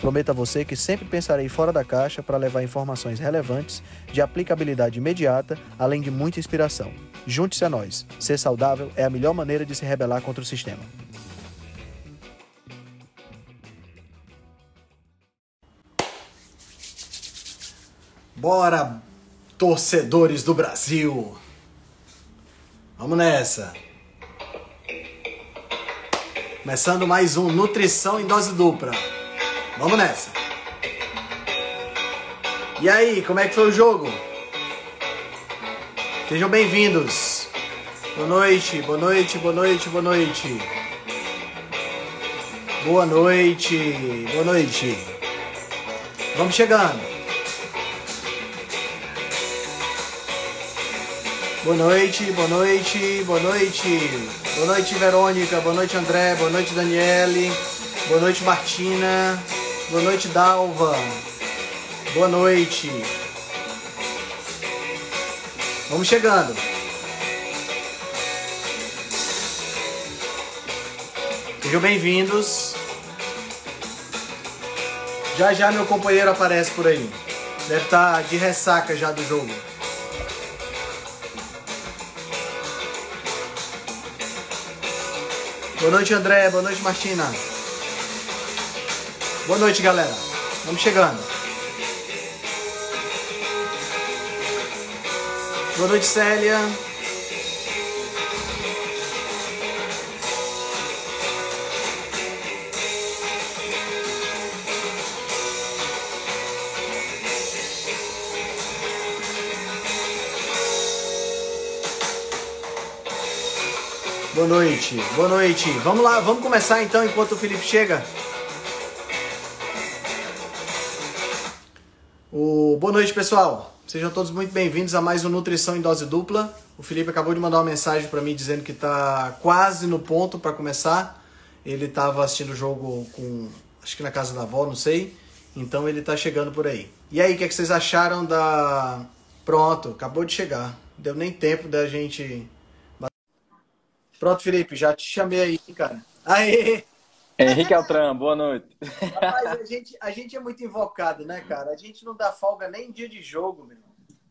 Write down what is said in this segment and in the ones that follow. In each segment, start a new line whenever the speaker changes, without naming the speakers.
Prometo a você que sempre pensarei fora da caixa para levar informações relevantes, de aplicabilidade imediata, além de muita inspiração. Junte-se a nós. Ser saudável é a melhor maneira de se rebelar contra o sistema. Bora, torcedores do Brasil! Vamos nessa! Começando mais um Nutrição em Dose Dupla. Vamos nessa! E aí, como é que foi o jogo? Sejam bem-vindos! Boa noite, boa noite, boa noite, boa noite! Boa noite, boa noite! Vamos chegando! Boa noite, boa noite, boa noite. Boa noite, Verônica. Boa noite, André. Boa noite, Daniele. Boa noite, Martina. Boa noite, Dalva. Boa noite. Vamos chegando. Sejam bem-vindos. Já já meu companheiro aparece por aí. Deve estar de ressaca já do jogo. Boa noite, André. Boa noite, Martina. Boa noite, galera. Vamos chegando. Boa noite, Célia. Boa noite, boa noite. Vamos lá, vamos começar então enquanto o Felipe chega. O... Boa noite, pessoal. Sejam todos muito bem-vindos a mais um Nutrição em Dose Dupla. O Felipe acabou de mandar uma mensagem para mim dizendo que está quase no ponto para começar. Ele estava assistindo o jogo com, acho que na casa da avó, não sei. Então ele está chegando por aí. E aí, o que, é que vocês acharam da. Pronto, acabou de chegar. Deu nem tempo da gente Pronto, Felipe, já te chamei aí, cara. Aê!
Henrique Altran, boa noite.
Rapaz, a gente, a gente é muito invocado, né, cara? A gente não dá folga nem em dia de jogo, meu.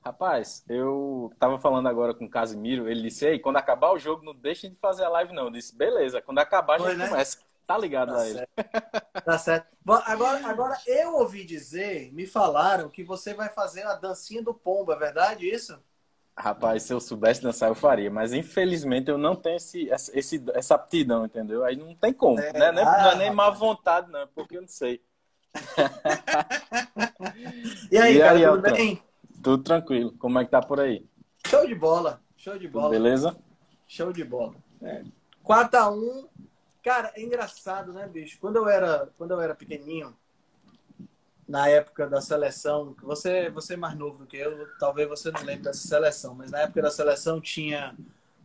Rapaz, eu tava falando agora com o Casimiro, ele disse, ei, quando acabar o jogo, não deixem de fazer a live, não. Eu disse, beleza, quando acabar, a gente né? começa. Tá ligado tá
certo. ele. Tá certo. Bom, agora, agora, eu ouvi dizer, me falaram que você vai fazer a dancinha do pombo, é verdade isso?
Rapaz, se eu soubesse dançar, eu faria. Mas infelizmente eu não tenho esse, esse, essa aptidão, entendeu? Aí não tem como. É, né? não, é, ah, não é nem má vontade, não, é porque eu não sei.
e aí, e cara, aí, tudo bem?
Tudo tranquilo. Como é que tá por aí?
Show de bola. Show de bola.
Tudo beleza?
Show de bola. É. 4x1. Cara, é engraçado, né, bicho? Quando eu era, quando eu era pequenininho, na época da seleção, você, você é mais novo do que eu, talvez você não lembre dessa seleção, mas na época da seleção tinha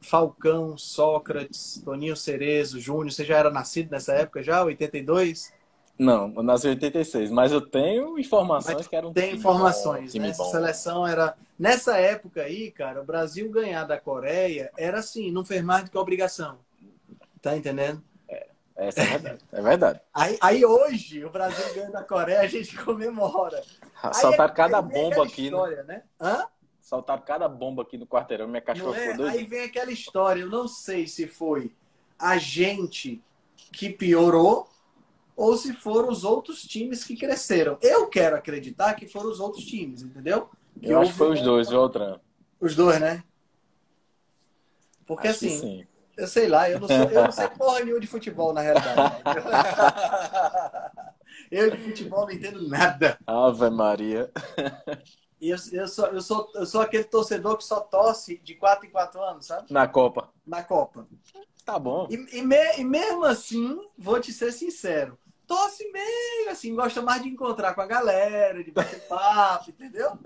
Falcão, Sócrates, Toninho Cerezo, Júnior. Você já era nascido nessa época já, 82?
Não, eu nasci em 86, mas eu tenho informações mas que eram
Tem informações, bom, né? Essa seleção era nessa época aí, cara, o Brasil ganhar da Coreia era assim, não fez mais do que obrigação. Tá entendendo?
Essa é verdade. É verdade.
Aí, aí hoje, o Brasil ganha da Coreia, a gente comemora.
Saltaram é, cada bomba aqui. Né? História, né? Hã? Saltaram cada bomba aqui no quarteirão. Minha cachorra é?
ficou Aí vem aquela história. Eu não sei se foi a gente que piorou ou se foram os outros times que cresceram. Eu quero acreditar que foram os outros times, entendeu?
Que eu acho que foi os dois, viu, Altran?
Os dois, né? Porque acho assim, eu sei lá, eu não, sou, eu não sei porra nenhuma de futebol, na realidade. eu de futebol não entendo nada.
Ave Maria.
E eu, eu, sou, eu, sou, eu sou aquele torcedor que só torce de 4 em 4 anos, sabe?
Na Copa.
Na Copa.
Tá bom.
E, e, me, e mesmo assim, vou te ser sincero, torce meio assim, gosta mais de encontrar com a galera, de bater papo, entendeu?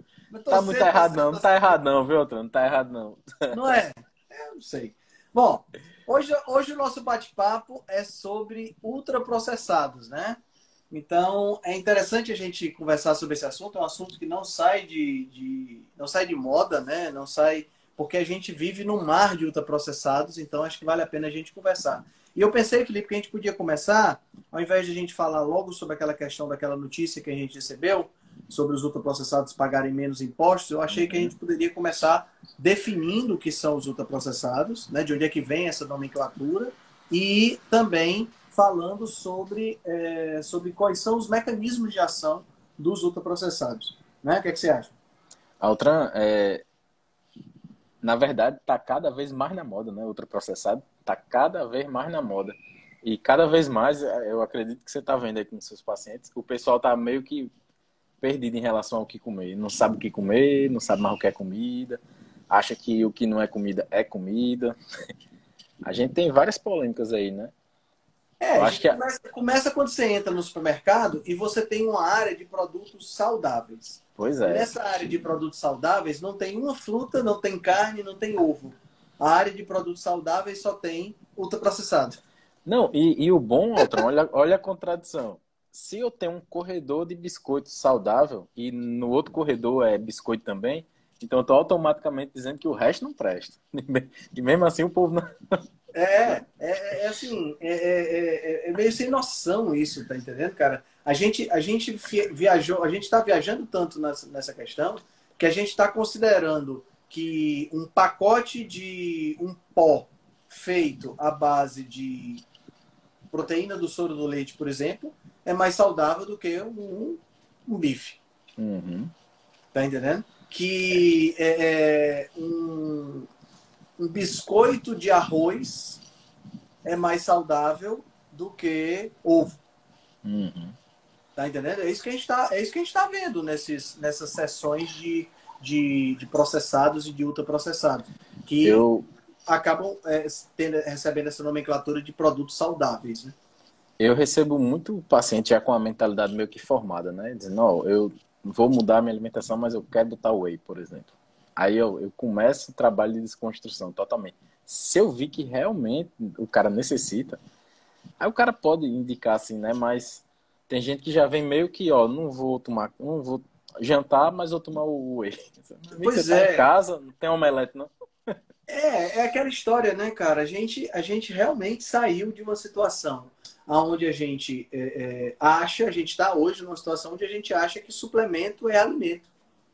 Tá muito errado não, não tá errado não, viu, Outro? Não tá errado não.
Não é eu não sei. Bom, hoje, hoje o nosso bate-papo é sobre ultraprocessados, né? Então, é interessante a gente conversar sobre esse assunto. É um assunto que não sai de, de, não sai de moda, né? Não sai porque a gente vive num mar de ultraprocessados, então acho que vale a pena a gente conversar. E eu pensei, Felipe, que a gente podia começar, ao invés de a gente falar logo sobre aquela questão daquela notícia que a gente recebeu, sobre os ultraprocessados pagarem menos impostos, eu achei que a gente poderia começar definindo o que são os ultraprocessados, né? de onde é que vem essa nomenclatura, e também falando sobre, é, sobre quais são os mecanismos de ação dos ultraprocessados. Né? O que, é que você acha?
Altran, é... na verdade, está cada vez mais na moda, né? Ultraprocessado está cada vez mais na moda. E cada vez mais, é, eu acredito que você está vendo aí com seus pacientes, o pessoal está meio que perdido em relação ao que comer. Não sabe o que comer, não sabe mais o que é comida, acha que o que não é comida é comida. A gente tem várias polêmicas aí, né?
É, acho que começa, começa, quando você entra no supermercado e você tem uma área de produtos saudáveis.
Pois é.
nessa área de produtos saudáveis não tem uma fruta, não tem carne, não tem ovo. A área de produtos saudáveis só tem ultraprocessado.
Não, e, e o bom, Altron, olha, olha a contradição. Se eu tenho um corredor de biscoito saudável e no outro corredor é biscoito também, então eu estou automaticamente dizendo que o resto não presta. E mesmo assim o povo não.
É, é, é assim, é, é, é, meio sem noção isso, tá entendendo, cara? A gente, a gente viajou, a gente está viajando tanto nessa, nessa questão que a gente está considerando que um pacote de um pó feito à base de proteína do soro do leite, por exemplo, é mais saudável do que um, um bife.
Uhum.
Tá entendendo? Que é, é um, um biscoito de arroz é mais saudável do que ovo.
Uhum.
Tá entendendo? É isso que a gente está é isso que a gente tá vendo nesses, nessas sessões de, de, de processados e de ultraprocessados. Que eu... acabam é, tendo, recebendo essa nomenclatura de produtos saudáveis. Né?
Eu recebo muito paciente já com a mentalidade meio que formada, né? Dizendo, não, eu vou mudar a minha alimentação, mas eu quero botar whey, por exemplo. Aí eu, eu começo o trabalho de desconstrução totalmente. Se eu vi que realmente o cara necessita, aí o cara pode indicar assim, né? Mas tem gente que já vem meio que, ó, não vou tomar, não vou jantar, mas vou tomar o whey.
Pois você é.
Tá em casa, não tem omelete, não.
É, é aquela história, né, cara? A gente, a gente realmente saiu de uma situação onde a gente é, é, acha, a gente está hoje numa situação onde a gente acha que suplemento é alimento.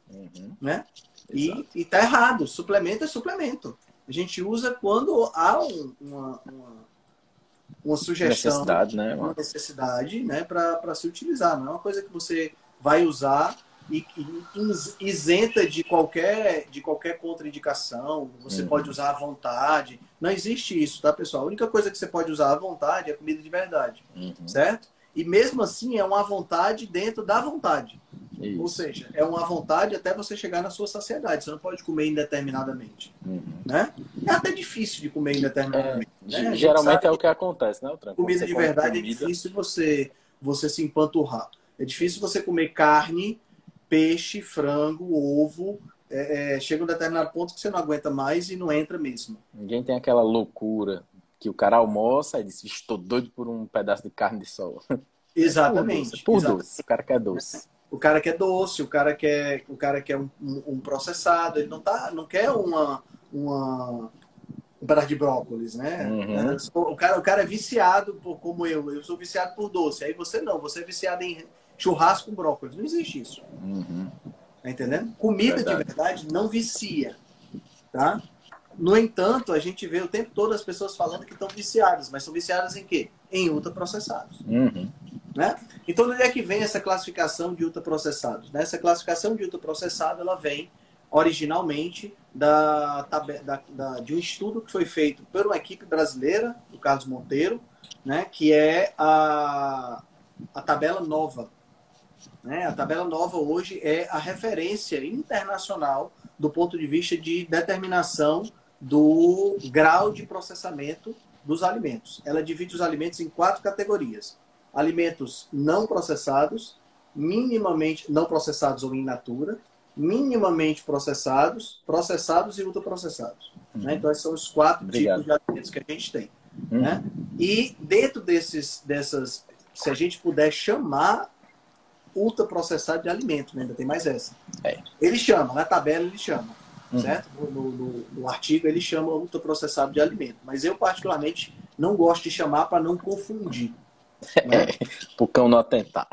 Uhum.
Né? E, e tá errado. Suplemento é suplemento. A gente usa quando há um, uma, uma, uma, sugestão,
necessidade, né?
uma necessidade né, para se utilizar. Não é uma coisa que você vai usar e, e isenta de qualquer, de qualquer contraindicação. Você uhum. pode usar à vontade. Não existe isso, tá, pessoal? A única coisa que você pode usar à vontade é comida de verdade,
uhum.
certo? E mesmo assim é uma vontade dentro da vontade.
Isso.
Ou seja, é uma vontade até você chegar na sua saciedade. Você não pode comer indeterminadamente.
Uhum.
Né? É até difícil de comer indeterminadamente.
É, né? Geralmente é o que acontece, né, Tranco?
Comida de verdade é comida... é difícil você, você se empanturrar. É difícil você comer carne, peixe, frango, ovo. É, é, chega um determinado ponto que você não aguenta mais e não entra mesmo.
Ninguém tem aquela loucura que o cara almoça e diz: Estou doido por um pedaço de carne de sol.
Exatamente.
Por doce. Por doce. O cara quer doce
o cara quer doce, o cara quer, o cara quer um, um, processado, ele não, tá, não quer uma, uma, um pedaço de brócolis, né?
Uhum.
O, cara, o cara é viciado, por, como eu, eu sou viciado por doce, aí você não, você é viciado em churrasco com brócolis, não existe isso.
Uhum.
Tá entendendo? Comida verdade. de verdade não vicia, tá? No entanto, a gente vê o tempo todo as pessoas falando que estão viciadas, mas são viciadas em quê? Em ultraprocessados.
Uhum.
Né? Então, de onde é que vem essa classificação de ultraprocessados? Né? Essa classificação de ultraprocessado ela vem originalmente da, da, da, de um estudo que foi feito por uma equipe brasileira, do Carlos Monteiro, né? que é a, a tabela nova. Né? A tabela nova hoje é a referência internacional do ponto de vista de determinação do grau de processamento dos alimentos. Ela divide os alimentos em quatro categorias alimentos não processados, minimamente não processados ou in natura, minimamente processados, processados e ultraprocessados. Uhum. Né? Então, esses são os quatro Obrigado. tipos de alimentos que a gente tem. Uhum. Né? E dentro desses, dessas, se a gente puder chamar ultraprocessado de alimento, né? ainda tem mais essa. É. Ele chama, na tabela ele chama, uhum. certo? No, no, no, artigo ele chama ultraprocessado de alimento. Mas eu, particularmente, não gosto de chamar para não confundir.
Né? o cão não atentar.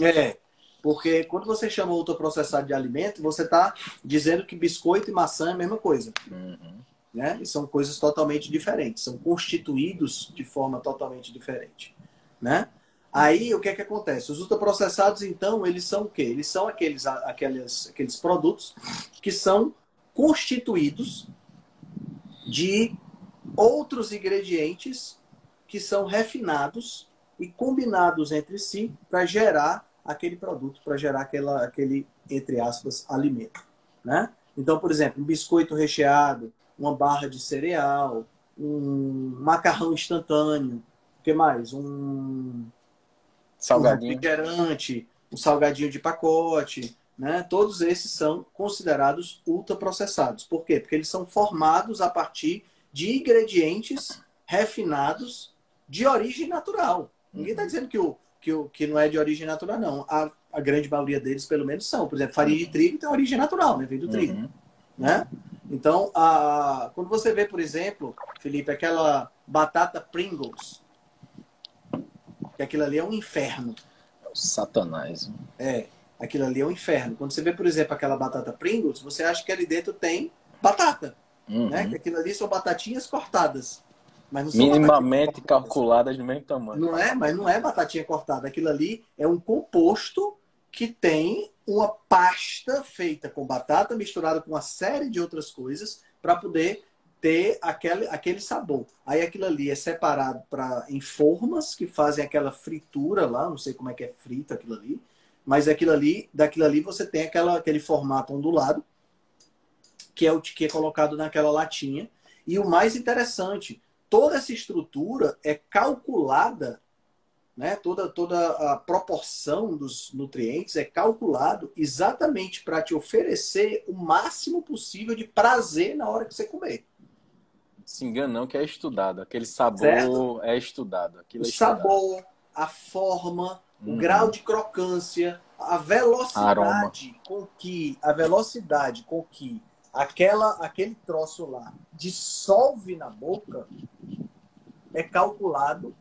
é, porque quando você chama ultraprocessado de alimento, você está dizendo que biscoito e maçã é a mesma coisa. Uhum. Né? E são coisas totalmente diferentes, são constituídos de forma totalmente diferente. Né? Aí o que é que acontece? Os ultraprocessados, então, eles são o quê? Eles são aqueles, aqueles, aqueles produtos que são constituídos de outros ingredientes que são refinados e combinados entre si para gerar aquele produto, para gerar aquela, aquele, entre aspas, alimento. Né? Então, por exemplo, um biscoito recheado, uma barra de cereal, um macarrão instantâneo, o que mais? Um salgadinho. um refrigerante, um salgadinho de pacote, né? Todos esses são considerados ultraprocessados. Por quê? Porque eles são formados a partir de ingredientes refinados de origem natural. Ninguém está dizendo que o, que, o, que não é de origem natural, não. A, a grande maioria deles, pelo menos, são. Por exemplo, farinha de uhum. trigo tem origem natural, né? Vem do trigo. Uhum. Né? Então, a, quando você vê, por exemplo, Felipe, aquela batata Pringles, que aquilo ali é um inferno.
Satanás.
É, aquilo ali é um inferno. Quando você vê, por exemplo, aquela batata Pringles, você acha que ali dentro tem batata. Uhum. Né? Que aquilo ali são batatinhas cortadas.
Mas não Minimamente calculadas no mesmo tamanho.
Não é, mas não é batatinha cortada. Aquilo ali é um composto que tem uma pasta feita com batata misturada com uma série de outras coisas para poder ter aquele, aquele sabor. Aí aquilo ali é separado para em formas que fazem aquela fritura lá, não sei como é que é frito aquilo ali, mas aquilo ali, daquilo ali você tem aquela, aquele formato ondulado que é o que é colocado naquela latinha. E o mais interessante, toda essa estrutura é calculada, né? Toda toda a proporção dos nutrientes é calculado exatamente para te oferecer o máximo possível de prazer na hora que você comer
se engana não que é estudado. Aquele sabor certo? é estudado.
Aquilo o é estudado. sabor, a forma, o uhum. grau de crocância, a velocidade Aroma. com que a velocidade com que aquela aquele troço lá dissolve na boca é calculado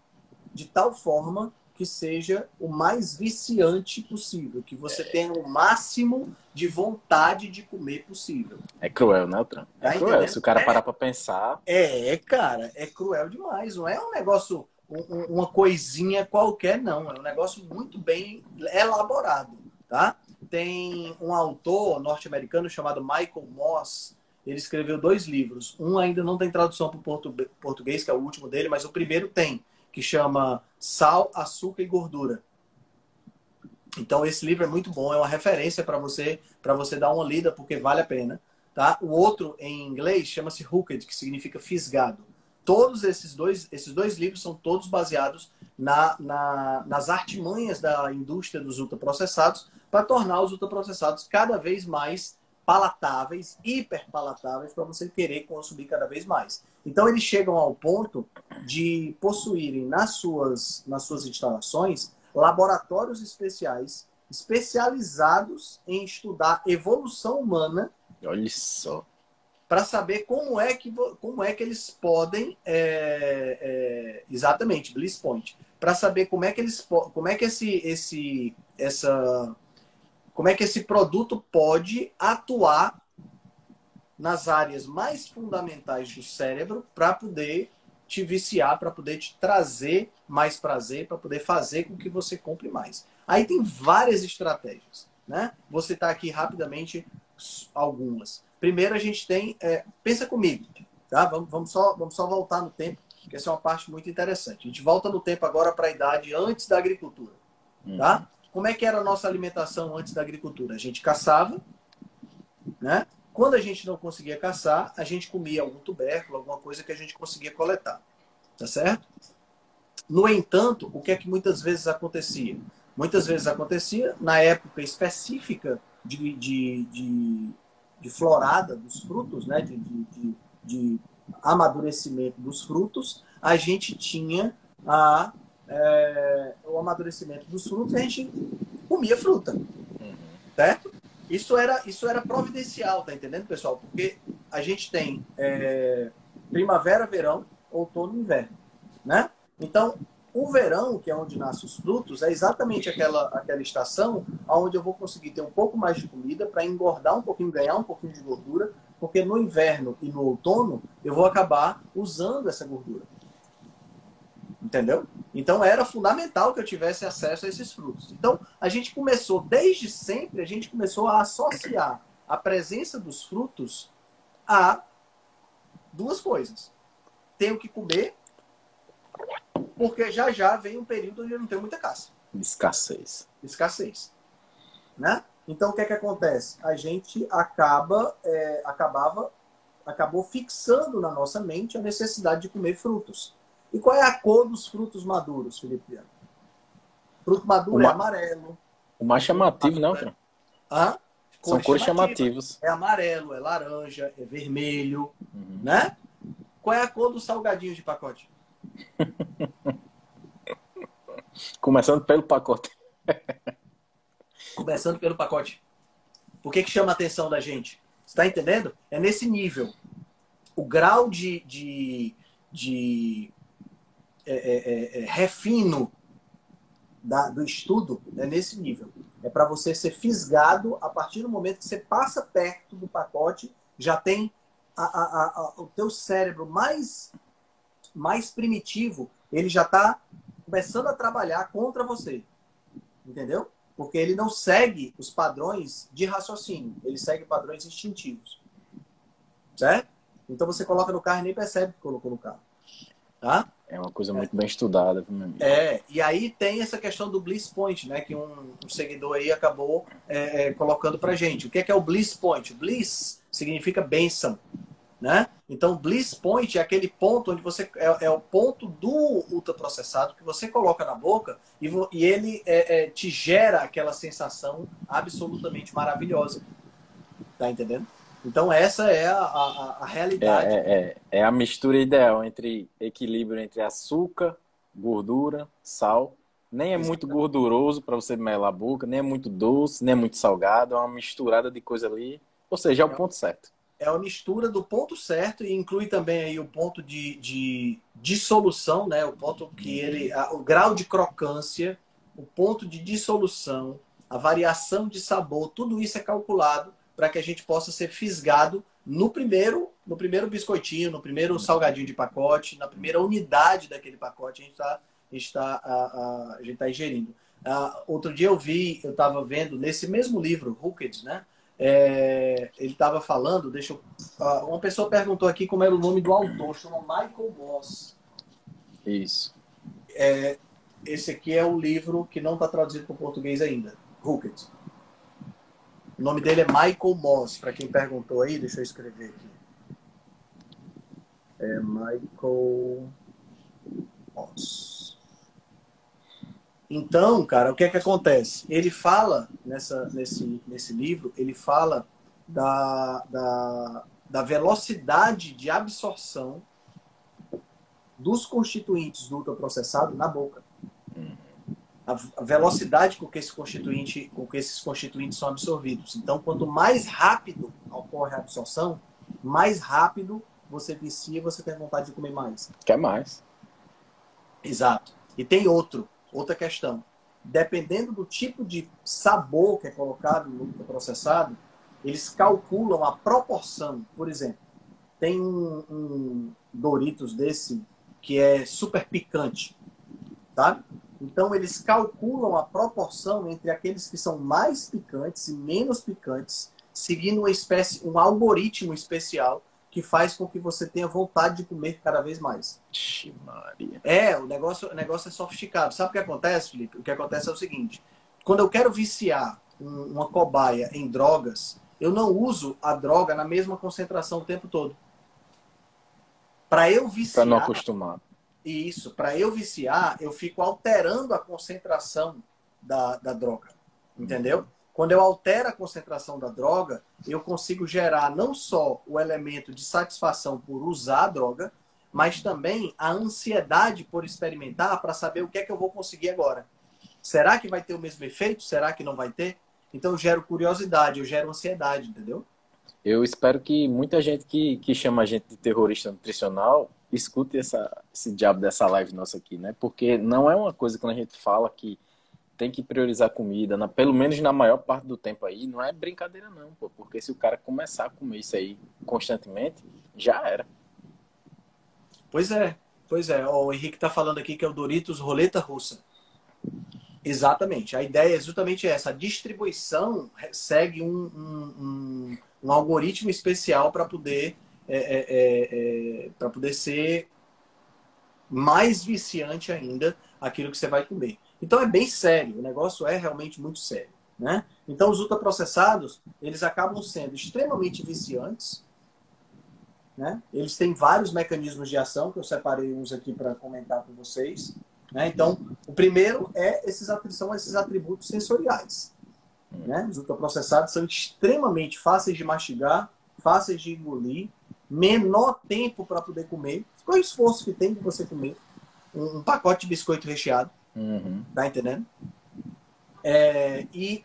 de tal forma que seja o mais viciante possível, que você é. tenha o máximo de vontade de comer possível.
É cruel, né, Tran? É tá cruel. Se o cara é, parar para pensar.
É, cara, é cruel demais. Não é um negócio, um, uma coisinha qualquer, não. É um negócio muito bem elaborado, tá? Tem um autor norte-americano chamado Michael Moss. Ele escreveu dois livros. Um ainda não tem tradução para o português, que é o último dele, mas o primeiro tem que chama Sal, Açúcar e Gordura. Então esse livro é muito bom, é uma referência para você para você dar uma lida porque vale a pena, tá? O outro em inglês chama-se Hooked, que significa fisgado. Todos esses dois esses dois livros são todos baseados na, na, nas artimanhas da indústria dos ultraprocessados para tornar os ultraprocessados cada vez mais palatáveis, hiper palatáveis para você querer consumir cada vez mais. Então eles chegam ao ponto de possuírem nas suas, nas suas instalações laboratórios especiais especializados em estudar evolução humana.
Olha só.
Para saber como é que como é que eles podem é, é, exatamente Bliss Point para saber como é que eles como é que esse esse essa como é que esse produto pode atuar nas áreas mais fundamentais do cérebro para poder te viciar, para poder te trazer mais prazer, para poder fazer com que você compre mais. Aí tem várias estratégias, né? Vou citar aqui rapidamente algumas. Primeiro a gente tem, é, pensa comigo, tá? Vamos, vamos, só, vamos só voltar no tempo, que essa é uma parte muito interessante. A gente volta no tempo agora para a idade antes da agricultura, tá? Uhum. Como é que era a nossa alimentação antes da agricultura? A gente caçava, né? Quando a gente não conseguia caçar, a gente comia algum tubérculo, alguma coisa que a gente conseguia coletar. Tá certo? No entanto, o que é que muitas vezes acontecia? Muitas vezes acontecia, na época específica de, de, de, de florada dos frutos, né? de, de, de amadurecimento dos frutos, a gente tinha a, é, o amadurecimento dos frutos e a gente comia fruta. Certo? Isso era, isso era providencial, tá entendendo, pessoal? Porque a gente tem é, primavera, verão, outono e inverno. Né? Então, o verão, que é onde nascem os frutos, é exatamente aquela, aquela estação onde eu vou conseguir ter um pouco mais de comida para engordar um pouquinho, ganhar um pouquinho de gordura, porque no inverno e no outono eu vou acabar usando essa gordura. Entendeu? Então era fundamental que eu tivesse acesso a esses frutos. Então a gente começou, desde sempre, a gente começou a associar a presença dos frutos a duas coisas. Tenho que comer, porque já já vem um período onde eu não tenho muita caça.
Escassez.
Escassez. Né? Então o que é que acontece? A gente acaba, é, acabava, acabou fixando na nossa mente a necessidade de comer frutos. E qual é a cor dos frutos maduros, Felipe? Fruto maduro é amarelo.
O mais chamativo, não, Fran?
Hã?
São cores chamativas.
É amarelo, é laranja, é vermelho, uhum. né? Qual é a cor do salgadinho de pacote?
Começando pelo pacote.
Começando pelo pacote. Por que, que chama a atenção da gente? Você está entendendo? É nesse nível. O grau de, de, de é, é, é, é, refino da, do estudo é nesse nível. É para você ser fisgado a partir do momento que você passa perto do pacote, já tem a, a, a, o teu cérebro mais, mais primitivo, ele já está começando a trabalhar contra você. Entendeu? Porque ele não segue os padrões de raciocínio, ele segue padrões instintivos. Certo? Então você coloca no carro e nem percebe que colocou no carro. Tá?
É uma coisa muito bem estudada.
É, e aí tem essa questão do Bliss Point, né? Que um, um seguidor aí acabou é, é, colocando pra gente. O que é, que é o Bliss Point? Bliss significa bênção, né? Então, Bliss Point é aquele ponto onde você... É, é o ponto do ultraprocessado que você coloca na boca e, e ele é, é, te gera aquela sensação absolutamente maravilhosa. Tá entendendo? Então essa é a, a, a realidade.
É, é, é, a mistura ideal entre equilíbrio entre açúcar, gordura, sal. Nem é muito gorduroso para você melar a boca, nem é muito doce, nem é muito salgado. É uma misturada de coisa ali. Ou seja, é o ponto certo.
É uma mistura do ponto certo e inclui também aí o ponto de, de dissolução, né? O ponto que ele, o grau de crocância, o ponto de dissolução, a variação de sabor, tudo isso é calculado para que a gente possa ser fisgado no primeiro, no primeiro biscoitinho, no primeiro salgadinho de pacote, na primeira unidade daquele pacote a gente está a gente tá, a, a, a gente tá ingerindo. Uh, outro dia eu vi, eu estava vendo nesse mesmo livro, Hooked, né? É, ele estava falando, deixa eu, uh, uma pessoa perguntou aqui como era o nome do autor, chama Michael Moss.
Isso.
É, esse aqui é o livro que não está traduzido para o português ainda, Hooked. O nome dele é Michael Moss, para quem perguntou aí, deixa eu escrever aqui. É Michael Moss. Então, cara, o que é que acontece? Ele fala, nessa, nesse, nesse livro, ele fala da, da, da velocidade de absorção dos constituintes do ultraprocessado na boca a velocidade com que, esse constituinte, com que esses constituintes são absorvidos. Então, quanto mais rápido ocorre a absorção, mais rápido você vicia e você tem vontade de comer mais.
Quer mais.
Exato. E tem outro, outra questão. Dependendo do tipo de sabor que é colocado no processado, eles calculam a proporção. Por exemplo, tem um, um Doritos desse que é super picante, tá? Então, eles calculam a proporção entre aqueles que são mais picantes e menos picantes, seguindo uma espécie, um algoritmo especial que faz com que você tenha vontade de comer cada vez mais.
Maria.
É, o negócio, o negócio é sofisticado. Sabe o que acontece, Felipe? O que acontece é o seguinte: quando eu quero viciar uma cobaia em drogas, eu não uso a droga na mesma concentração o tempo todo. Para eu viciar. Para
não acostumar.
Isso, para eu viciar, eu fico alterando a concentração da, da droga. Entendeu? Quando eu altero a concentração da droga, eu consigo gerar não só o elemento de satisfação por usar a droga, mas também a ansiedade por experimentar para saber o que é que eu vou conseguir agora. Será que vai ter o mesmo efeito? Será que não vai ter? Então eu gero curiosidade, eu gero ansiedade, entendeu?
Eu espero que muita gente que, que chama a gente de terrorista nutricional escute essa, esse diabo dessa live nossa aqui, né? Porque não é uma coisa quando a gente fala que tem que priorizar comida, na, pelo menos na maior parte do tempo aí, não é brincadeira não, pô, porque se o cara começar a comer isso aí constantemente, já era.
Pois é, pois é. O Henrique tá falando aqui que é o Doritos Roleta Russa. Exatamente. A ideia é justamente essa. A distribuição segue um, um, um, um algoritmo especial para poder, é, é, é, é para poder ser mais viciante ainda aquilo que você vai comer. Então é bem sério, o negócio é realmente muito sério. Né? Então os ultraprocessados, eles acabam sendo extremamente viciantes. Né? Eles têm vários mecanismos de ação, que eu separei uns aqui para comentar com vocês. Né? Então, o primeiro é esses, são esses atributos sensoriais. Né? Os ultraprocessados são extremamente fáceis de mastigar, fáceis de engolir, menor tempo para poder comer. Qual é o esforço que tem de você comer um, um pacote de biscoito recheado? Uhum. Tá entendendo? É, e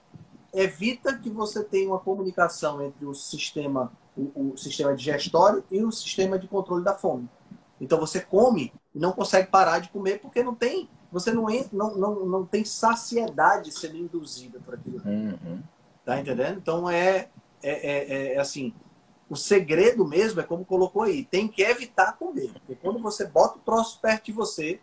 evita que você tenha uma comunicação entre o sistema, o, o, sistema digestório e o sistema de controle da fome. Então você come e não consegue parar de comer porque não tem, você não, não, não, não tem saciedade sendo induzida por aquilo. Uhum. Tá entendendo? Então é, é, é, é assim, o segredo mesmo é como colocou aí, tem que evitar comer. Porque quando você bota o troço perto de você,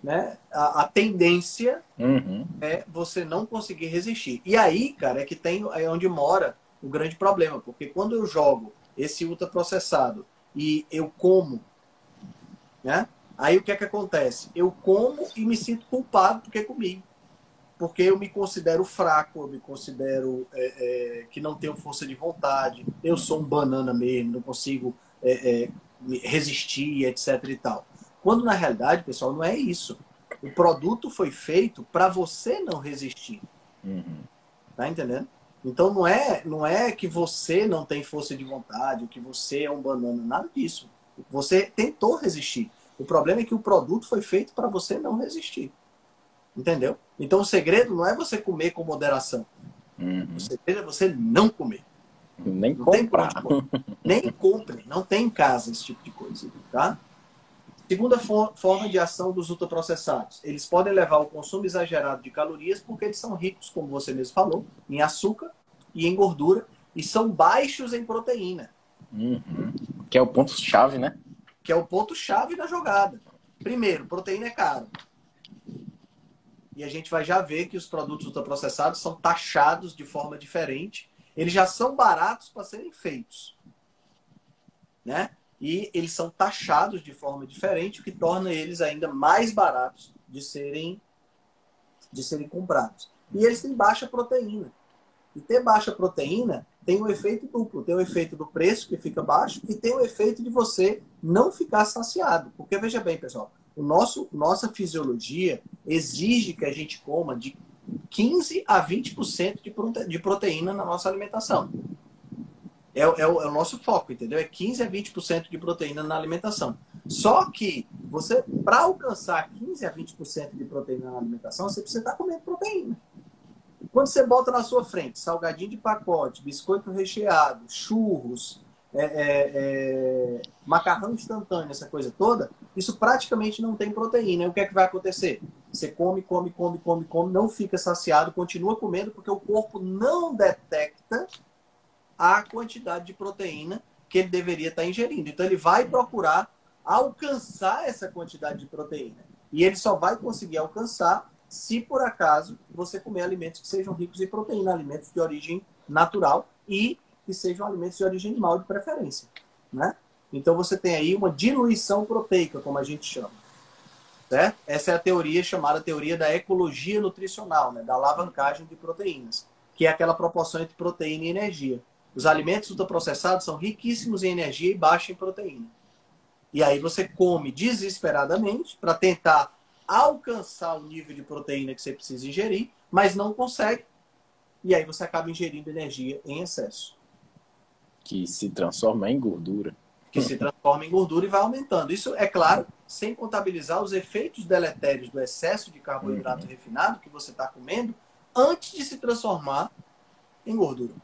né? A, a tendência uhum. é você não conseguir resistir. E aí, cara, é que tem é onde mora o grande problema, porque quando eu jogo esse ultraprocessado e eu como, né? Aí o que é que acontece? Eu como e me sinto culpado porque comi. Porque eu me considero fraco, eu me considero é, é, que não tenho força de vontade, eu sou um banana mesmo, não consigo é, é resistir, etc e tal. Quando na realidade, pessoal, não é isso. O produto foi feito para você não resistir. Uhum. Tá entendendo? Então não é, não é que você não tem força de vontade, que você é um banana, nada disso. Você tentou resistir. O problema é que o produto foi feito para você não resistir. Entendeu? Então o segredo não é você comer com moderação. Uhum. O segredo é você não comer.
Nem não comprar.
Nem compre. Não tem em casa esse tipo de coisa. Tá? Segunda forma de ação dos ultraprocessados. Eles podem levar ao consumo exagerado de calorias porque eles são ricos, como você mesmo falou, em açúcar e em gordura e são baixos em proteína.
Uhum. Que é o ponto-chave, né?
Que é o ponto-chave da jogada. Primeiro, proteína é caro. E a gente vai já ver que os produtos ultraprocessados são taxados de forma diferente. Eles já são baratos para serem feitos. Né? e eles são taxados de forma diferente, o que torna eles ainda mais baratos de serem, de serem comprados. E eles têm baixa proteína. E ter baixa proteína tem um efeito duplo. Tem o efeito do preço, que fica baixo, e tem o efeito de você não ficar saciado. Porque, veja bem, pessoal, o nosso, nossa fisiologia exige que a gente coma de 15 a 20% de proteína na nossa alimentação é, é, o, é o nosso foco, entendeu? É 15 a 20% de proteína na alimentação. Só que você, para alcançar 15 a 20% de proteína na alimentação, você precisa estar comendo proteína. Quando você bota na sua frente salgadinho de pacote, biscoito recheado, churros, é, é, é, macarrão instantâneo, essa coisa toda, isso praticamente não tem proteína. E o que é que vai acontecer? Você come, come, come, come, come, não fica saciado, continua comendo, porque o corpo não detecta a quantidade de proteína que ele deveria estar ingerindo. Então ele vai procurar alcançar essa quantidade de proteína. E ele só vai conseguir alcançar se por acaso você comer alimentos que sejam ricos em proteína, alimentos de origem natural e que sejam alimentos de origem animal de preferência, né? Então você tem aí uma diluição proteica, como a gente chama. Certo? Essa é a teoria chamada teoria da ecologia nutricional, né? da alavancagem de proteínas, que é aquela proporção entre proteína e energia. Os alimentos ultraprocessados são riquíssimos em energia e baixos em proteína. E aí você come desesperadamente para tentar alcançar o nível de proteína que você precisa ingerir, mas não consegue. e aí você acaba ingerindo energia em excesso.
Que se transforma em gordura.
Que se transforma em gordura e vai aumentando. Isso, é claro, sem contabilizar os efeitos deletérios do excesso de carboidrato uhum. refinado que você está comendo antes de se transformar em gordura.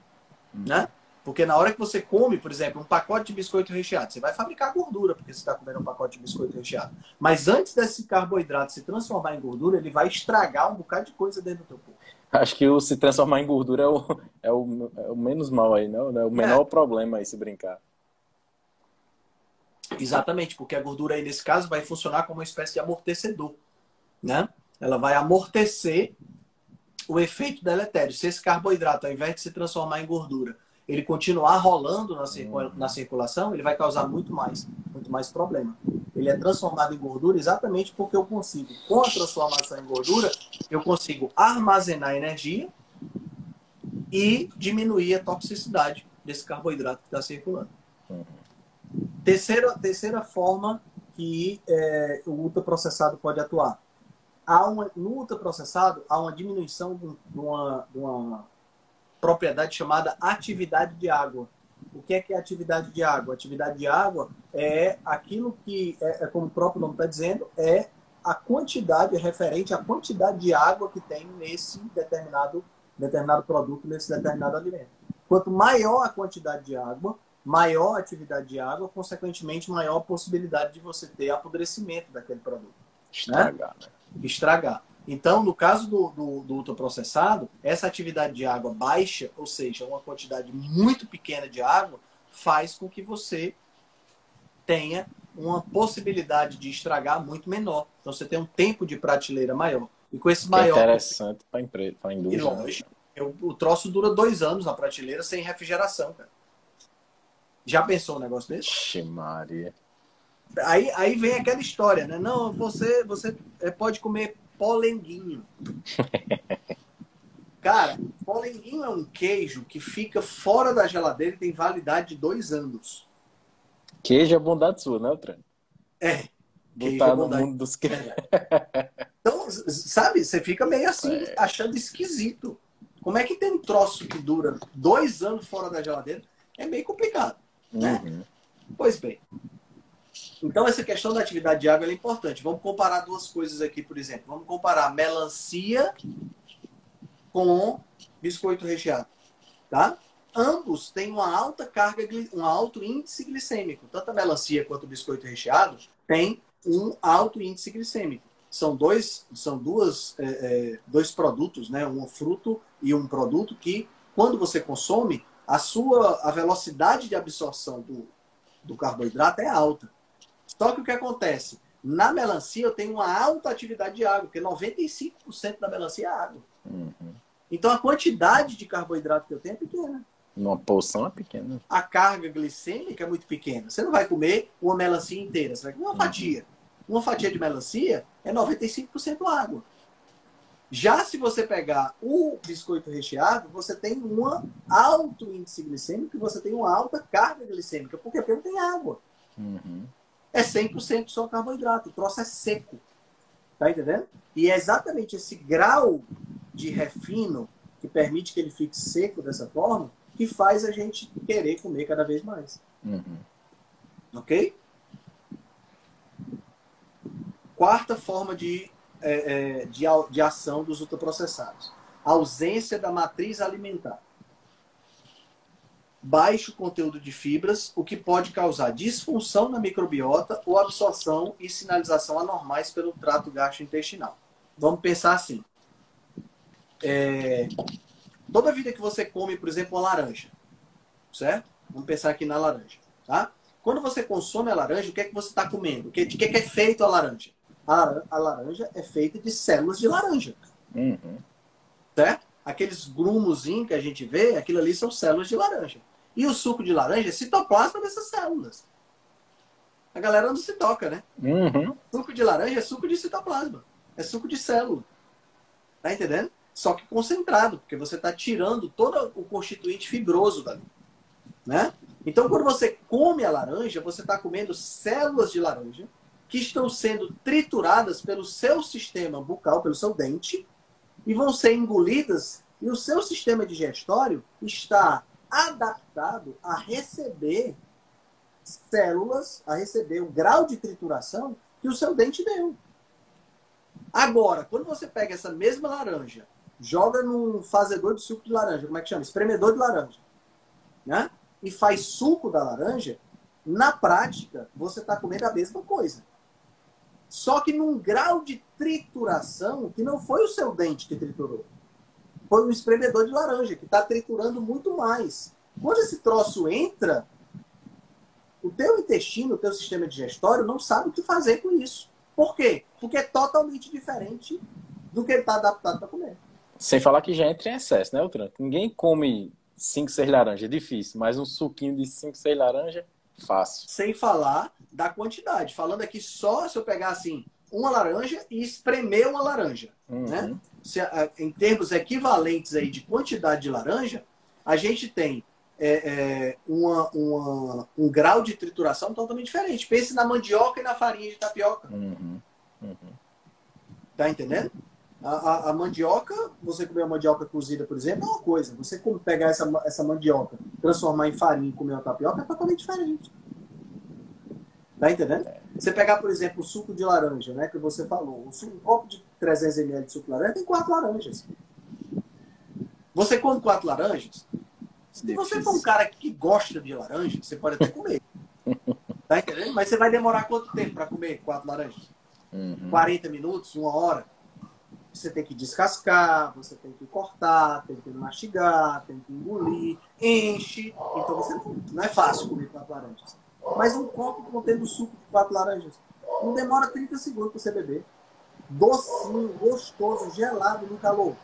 Uhum. Né? Porque na hora que você come, por exemplo, um pacote de biscoito recheado, você vai fabricar gordura porque você está comendo um pacote de biscoito recheado. Mas antes desse carboidrato se transformar em gordura, ele vai estragar um bocado de coisa dentro do teu corpo.
Acho que o se transformar em gordura é o, é o, é o menos mal aí, não? É o menor é. problema aí se brincar.
Exatamente, porque a gordura aí nesse caso vai funcionar como uma espécie de amortecedor, né? Ela vai amortecer o efeito deletério. Se esse carboidrato, ao invés de se transformar em gordura, ele continuar rolando na, circula na circulação, ele vai causar muito mais, muito mais problema. Ele é transformado em gordura exatamente porque eu consigo, com a transformação em gordura, eu consigo armazenar energia e diminuir a toxicidade desse carboidrato que está circulando. Terceira, terceira forma que é, o ultraprocessado pode atuar. Há uma, no ultraprocessado, há uma diminuição de uma, de uma propriedade chamada atividade de água. O que é que é atividade de água? Atividade de água é aquilo que, é, é como o próprio nome está dizendo, é a quantidade, é referente à quantidade de água que tem nesse determinado, determinado produto, nesse determinado alimento. Quanto maior a quantidade de água, maior a atividade de água, consequentemente, maior a possibilidade de você ter apodrecimento daquele produto.
Estragar, né?
né? Estragar. Então, no caso do, do, do, ultraprocessado, essa atividade de água baixa, ou seja, uma quantidade muito pequena de água, faz com que você tenha uma possibilidade de estragar muito menor. Então, você tem um tempo de prateleira maior. E com esse maior.
É interessante para a empresa, para a indústria. E
longe, o troço dura dois anos na prateleira sem refrigeração, cara. Já pensou um negócio desse?
Ixi, Maria.
Aí, aí vem aquela história, né? Não, você, você é, pode comer polenguinho. Cara, polenguinho é um queijo que fica fora da geladeira e tem validade de dois anos.
Queijo é bondade sua, né, Trano?
É.
Botar é no mundo dos queijos.
É. Então, sabe, você fica meio assim, é. achando esquisito. Como é que tem um troço que dura dois anos fora da geladeira? É meio complicado, né? Uhum. Pois bem, então, essa questão da atividade de água é importante. Vamos comparar duas coisas aqui, por exemplo. Vamos comparar melancia com biscoito recheado. Tá? Ambos têm uma alta carga, um alto índice glicêmico. Tanto a melancia quanto o biscoito recheado tem um alto índice glicêmico. São dois, são duas, é, é, dois produtos, né? um fruto e um produto que, quando você consome, a sua a velocidade de absorção do, do carboidrato é alta. Só que o que acontece? Na melancia eu tenho uma alta atividade de água, porque 95% da melancia é água. Uhum. Então a quantidade de carboidrato que eu tenho é pequena.
Uma porção é pequena.
A carga glicêmica é muito pequena. Você não vai comer uma melancia inteira, você vai comer uma uhum. fatia. Uma fatia de melancia é 95% água. Já se você pegar o biscoito recheado, você tem um alto índice glicêmico e você tem uma alta carga glicêmica. Porque não tem água. Uhum é 100% só carboidrato. O troço é seco. Tá entendendo? E é exatamente esse grau de refino que permite que ele fique seco dessa forma que faz a gente querer comer cada vez mais. Uhum. Ok? Quarta forma de, é, é, de, de ação dos ultraprocessados. ausência da matriz alimentar baixo conteúdo de fibras, o que pode causar disfunção na microbiota ou absorção e sinalização anormais pelo trato gastrointestinal. Vamos pensar assim. É... Toda vida que você come, por exemplo, uma laranja, certo? Vamos pensar aqui na laranja, tá? Quando você consome a laranja, o que é que você está comendo? De que é feito a laranja? A, laranja é feita de células de laranja. Uhum. Certo? Aqueles grumos que a gente vê, aquilo ali são células de laranja. E o suco de laranja é citoplasma dessas células. A galera não se toca, né? Uhum. Suco de laranja é suco de citoplasma. É suco de célula. Tá entendendo? Só que concentrado, porque você está tirando todo o constituinte fibroso dali. Né? Então, quando você come a laranja, você está comendo células de laranja que estão sendo trituradas pelo seu sistema bucal, pelo seu dente, e vão ser engolidas E o seu sistema digestório está adaptado a receber células, a receber o grau de trituração que o seu dente deu. Agora, quando você pega essa mesma laranja, joga num fazedor de suco de laranja, como é que chama? Espremedor de laranja, né? E faz suco da laranja, na prática, você está comendo a mesma coisa. Só que num grau de trituração que não foi o seu dente que triturou. Foi o espremedor de laranja, que está triturando muito mais. Quando esse troço entra, o teu intestino, o teu sistema digestório não sabe o que fazer com isso. Por quê? Porque é totalmente diferente do que ele está adaptado para comer.
Sem falar que já entra em excesso, né, Outran? Ninguém come 5, 6 laranjas, é difícil, mas um suquinho de 5, 6 laranjas, fácil.
Sem falar da quantidade. Falando aqui só se eu pegar assim, uma laranja e espremer uma laranja. Uhum. Né? Se, em termos equivalentes aí de quantidade de laranja, a gente tem é, é, uma, uma, um grau de trituração totalmente diferente. Pense na mandioca e na farinha de tapioca. Uhum. Uhum. Tá entendendo? A, a, a, mandioca, você comer uma mandioca cozida, por exemplo, é uma coisa. Você pegar essa, essa mandioca, transformar em farinha e comer uma tapioca é totalmente diferente. Tá entendendo? Você pegar, por exemplo, o suco de laranja, né, que você falou. Um copo de 300 ml de suco de laranja tem quatro laranjas. Você come quatro laranjas, se você for um cara que gosta de laranja, você pode até comer. tá entendendo? Mas você vai demorar quanto tempo para comer quatro laranjas? Uhum. 40 minutos? Uma hora? Você tem que descascar, você tem que cortar, tem que mastigar, tem que engolir, enche. Então você não é fácil comer quatro laranjas. Mas um copo contendo suco de quatro laranjas não demora 30 segundos para você beber. Docinho, gostoso, gelado no calor.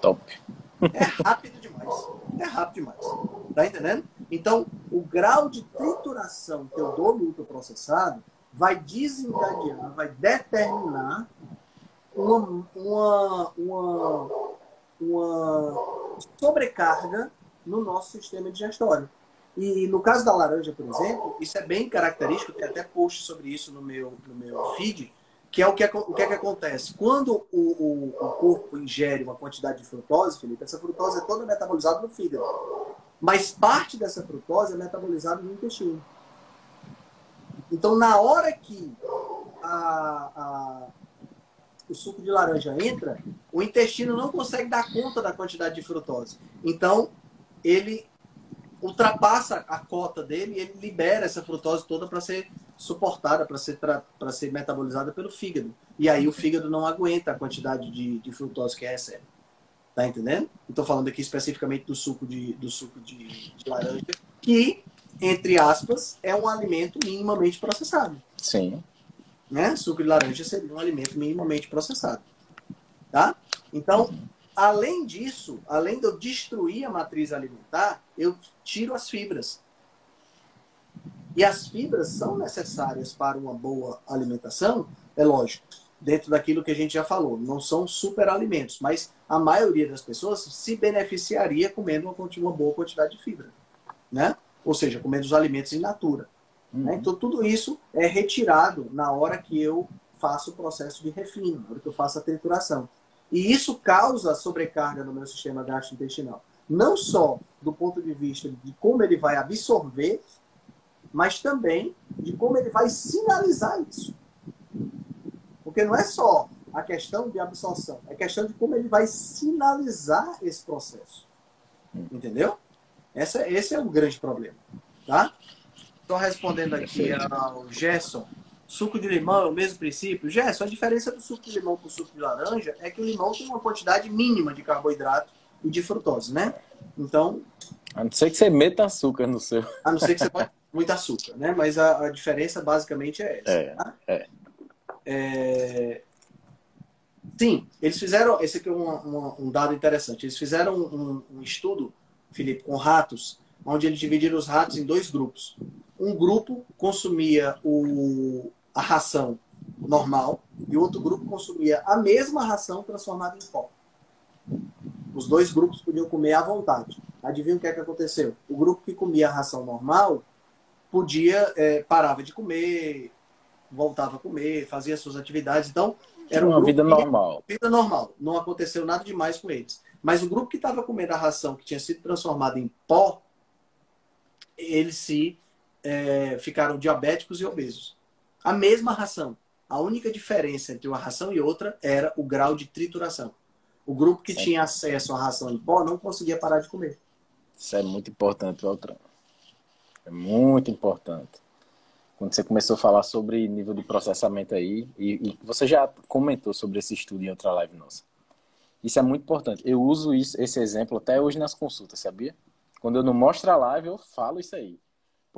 Top.
É rápido demais. É rápido demais. Tá entendendo? Então, o grau de trituração que eu dou no ultraprocessado vai desencadear, vai determinar uma, uma, uma, uma sobrecarga no nosso sistema digestório. E no caso da laranja, por exemplo, isso é bem característico, tem até post sobre isso no meu, no meu feed, que é o que, o que, é que acontece? Quando o, o, o, corpo ingere uma quantidade de frutose, Felipe, essa frutose é toda metabolizada no fígado. Mas parte dessa frutose é metabolizada no intestino. Então, na hora que a, a, o suco de laranja entra, o intestino não consegue dar conta da quantidade de frutose. Então, ele ultrapassa a cota dele e ele libera essa frutose toda para ser suportada, para ser, para ser metabolizada pelo fígado. E aí o fígado não aguenta a quantidade de, de frutose que recebe. Tá entendendo? Estou falando aqui especificamente do suco de, do suco de, de laranja, que, entre aspas, é um alimento minimamente processado.
Sim.
Né? Suco de laranja seria um alimento minimamente processado. Tá? Então, além disso, além de eu destruir a matriz alimentar, eu tiro as fibras. E as fibras são necessárias para uma boa alimentação, é lógico, dentro daquilo que a gente já falou. Não são superalimentos, mas a maioria das pessoas se beneficiaria comendo uma, uma boa quantidade de fibra. Né? Ou seja, comendo os alimentos in natura. Né? Uhum. Né? Então, tudo isso é retirado na hora que eu faço o processo de refino, na hora que eu faço a trituração. E isso causa sobrecarga no meu sistema gastrointestinal. Não só do ponto de vista de como ele vai absorver, mas também de como ele vai sinalizar isso. Porque não é só a questão de absorção, é questão de como ele vai sinalizar esse processo. Entendeu? Essa, esse é o grande problema. Tá? Estou respondendo aqui ao Gerson. Suco de limão é o mesmo princípio? Gerson, a diferença do suco de limão para o suco de laranja é que o limão tem uma quantidade mínima de carboidrato e de frutose, né? Então.
A não ser que você meta açúcar no seu.
A não ser que você pode muito açúcar, né? Mas a, a diferença basicamente é essa.
É,
tá?
é.
é. Sim, eles fizeram. Esse aqui é um, um dado interessante. Eles fizeram um, um, estudo, Felipe, com ratos, onde eles dividiram os ratos em dois grupos. Um grupo consumia o, a ração normal e o outro grupo consumia a mesma ração transformada em pó. Os dois grupos podiam comer à vontade. Adivinha o que é que aconteceu? O grupo que comia a ração normal podia, é, parava de comer, voltava a comer, fazia suas atividades. Então, era
uma vida normal.
Vida normal. Não aconteceu nada demais com eles. Mas o grupo que estava comendo a ração que tinha sido transformada em pó, eles se é, ficaram diabéticos e obesos. A mesma ração. A única diferença entre uma ração e outra era o grau de trituração. O grupo que tinha acesso à ração em pó não conseguia parar de comer.
Isso é muito importante, Beltrão. É muito importante. Quando você começou a falar sobre nível de processamento aí, e, e você já comentou sobre esse estudo em outra live nossa. Isso é muito importante. Eu uso isso, esse exemplo até hoje nas consultas, sabia? Quando eu não mostro a live, eu falo isso aí.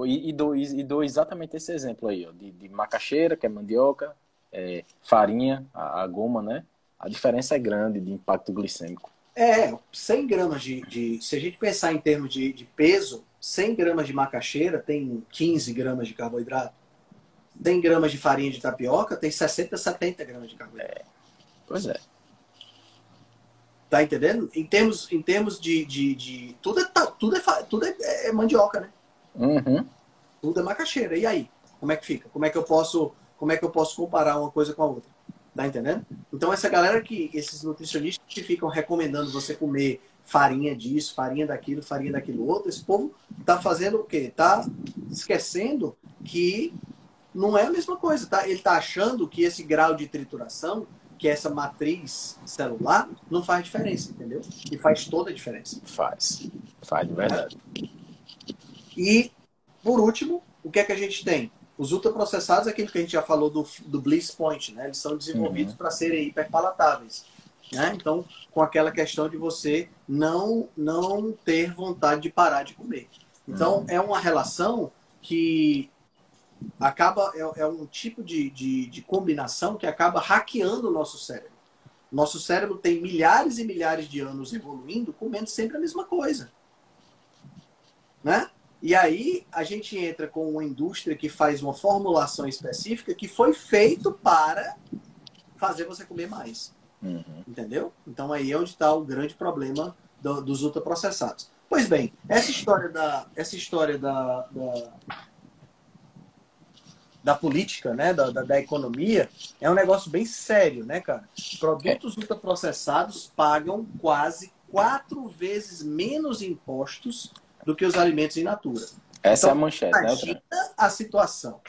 E, e, dou, e dou exatamente esse exemplo aí, ó, de, de macaxeira, que é mandioca, é, farinha, a, a, goma, né? A diferença é grande de impacto glicêmico.
É, 100 gramas de, de Se a gente pensar em termos de, de peso, 100 gramas de macaxeira tem 15 gramas de carboidrato. 100 gramas de farinha de tapioca tem 60, 70 gramas de carboidrato. É.
Pois é.
Tá entendendo? Em termos, em termos de, de, de tudo, é, tudo, é, tudo é, é mandioca, né?
Uhum.
Tudo é macaxeira. E aí? Como é que fica? Como é que eu posso, como é que eu posso comparar uma coisa com a outra? Tá entendendo? Então essa galera que esses nutricionistas que ficam recomendando você comer farinha disso, farinha daquilo, farinha daquilo outro, esse povo tá fazendo o quê? Tá esquecendo que não é a mesma coisa, tá? Ele tá achando que esse grau de trituração, que essa matriz celular, não faz diferença, entendeu? E faz toda a diferença.
Faz. Faz de verdade.
E, por último, o que é que a gente tem? Os ultraprocessados é aquilo que a gente já falou do, do Bliss Point, né? Eles são desenvolvidos uhum. para serem hiperpalatáveis. Né? Então, com aquela questão de você não, não ter vontade de parar de comer. Então, uhum. é uma relação que acaba, é, é um tipo de, de, de combinação que acaba hackeando o nosso cérebro. Nosso cérebro tem milhares e milhares de anos evoluindo comendo sempre a mesma coisa. Né? E aí a gente entra com uma indústria que faz uma formulação específica que foi feito para fazer você comer mais. Uhum. Entendeu? Então aí é onde está o grande problema do, dos ultraprocessados. Pois bem, essa história da, essa história da, da, da política, né, da, da, da, economia, é um negócio bem sério, né, cara? Produtos é. ultraprocessados pagam quase quatro vezes menos impostos do que os alimentos in natura.
Essa então, é a então, manchete,
né, imagina né? a situação.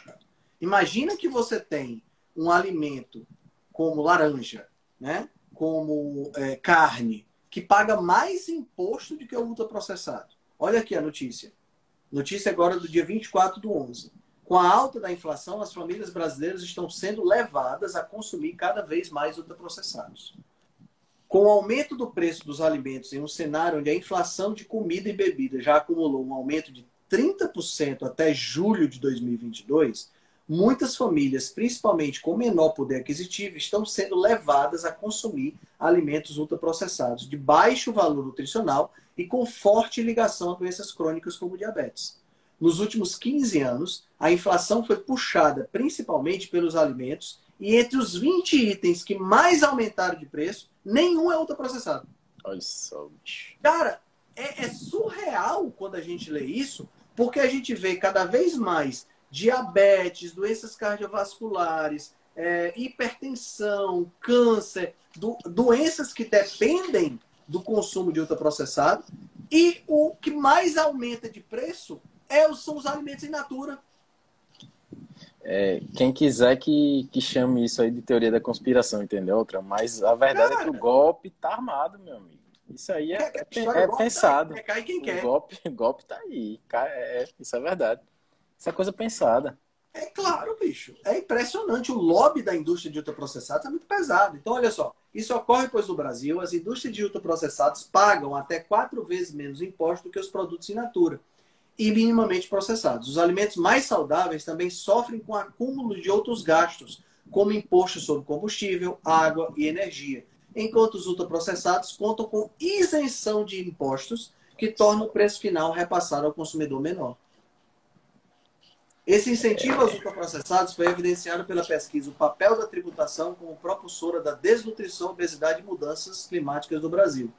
Imagina que você tem um alimento como laranja, né? como é, carne, que paga mais imposto do que o ultraprocessado. Olha aqui a notícia. Notícia agora do dia 24 do 11. Com a alta da inflação, as famílias brasileiras estão sendo levadas a consumir cada vez mais ultraprocessados. Com o aumento do preço dos alimentos em um cenário onde a inflação de comida e bebida já acumulou um aumento de 30% até julho de 2022, muitas famílias, principalmente com menor poder aquisitivo, estão sendo levadas a consumir alimentos ultraprocessados de baixo valor nutricional e com forte ligação a doenças crônicas como diabetes. Nos últimos 15 anos, a inflação foi puxada principalmente pelos alimentos e entre os 20 itens que mais aumentaram de preço, nenhum é ultraprocessado. Cara, é, é surreal quando a gente lê isso, porque a gente vê cada vez mais diabetes, doenças cardiovasculares, é, hipertensão, câncer, do, doenças que dependem do consumo de ultraprocessado. E o que mais aumenta de preço é, são os alimentos in natura.
É, quem quiser que, que chame isso aí de teoria da conspiração, entendeu, outra? Mas a verdade Cara, é que o golpe tá armado, meu amigo. Isso aí é, é, é, pensado. Tá aí, quem quer. O golpe, o golpe tá aí. É, isso é verdade. Isso é coisa pensada.
É claro, bicho. É impressionante. O lobby da indústria de ultraprocessados é muito pesado. Então, olha só. Isso ocorre, pois, no Brasil, as indústrias de ultraprocessados pagam até quatro vezes menos imposto do que os produtos in natura e minimamente processados. Os alimentos mais saudáveis também sofrem com acúmulo de outros gastos, como imposto sobre combustível, água e energia, enquanto os ultraprocessados contam com isenção de impostos que torna o preço final repassado ao consumidor menor. Esse incentivo aos ultraprocessados foi evidenciado pela pesquisa O Papel da Tributação como propulsora da desnutrição, obesidade e mudanças climáticas do Brasil,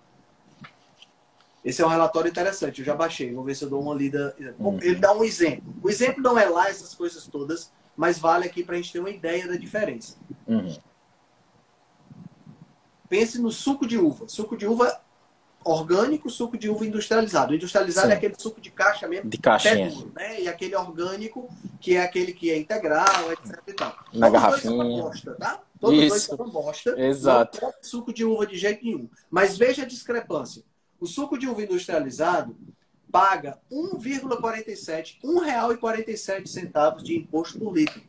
esse é um relatório interessante, eu já baixei, vou ver se eu dou uma lida. Uhum. Ele dá um exemplo. O exemplo não é lá essas coisas todas, mas vale aqui para a gente ter uma ideia da diferença.
Uhum.
Pense no suco de uva. Suco de uva orgânico, suco de uva industrializado. O industrializado
Sim.
é aquele suco de caixa mesmo,
De caixinha.
duro, né? E aquele orgânico, que é aquele que é integral, etc e tal.
Na
Todos dois
garrafinha.
são uma bosta, tá? Todos dois
Isso.
são uma bosta.
Exato.
Não pode suco de uva de jeito nenhum. Mas veja a discrepância. O suco de uva industrializado paga 1,47, R$ 1,47 de imposto por litro.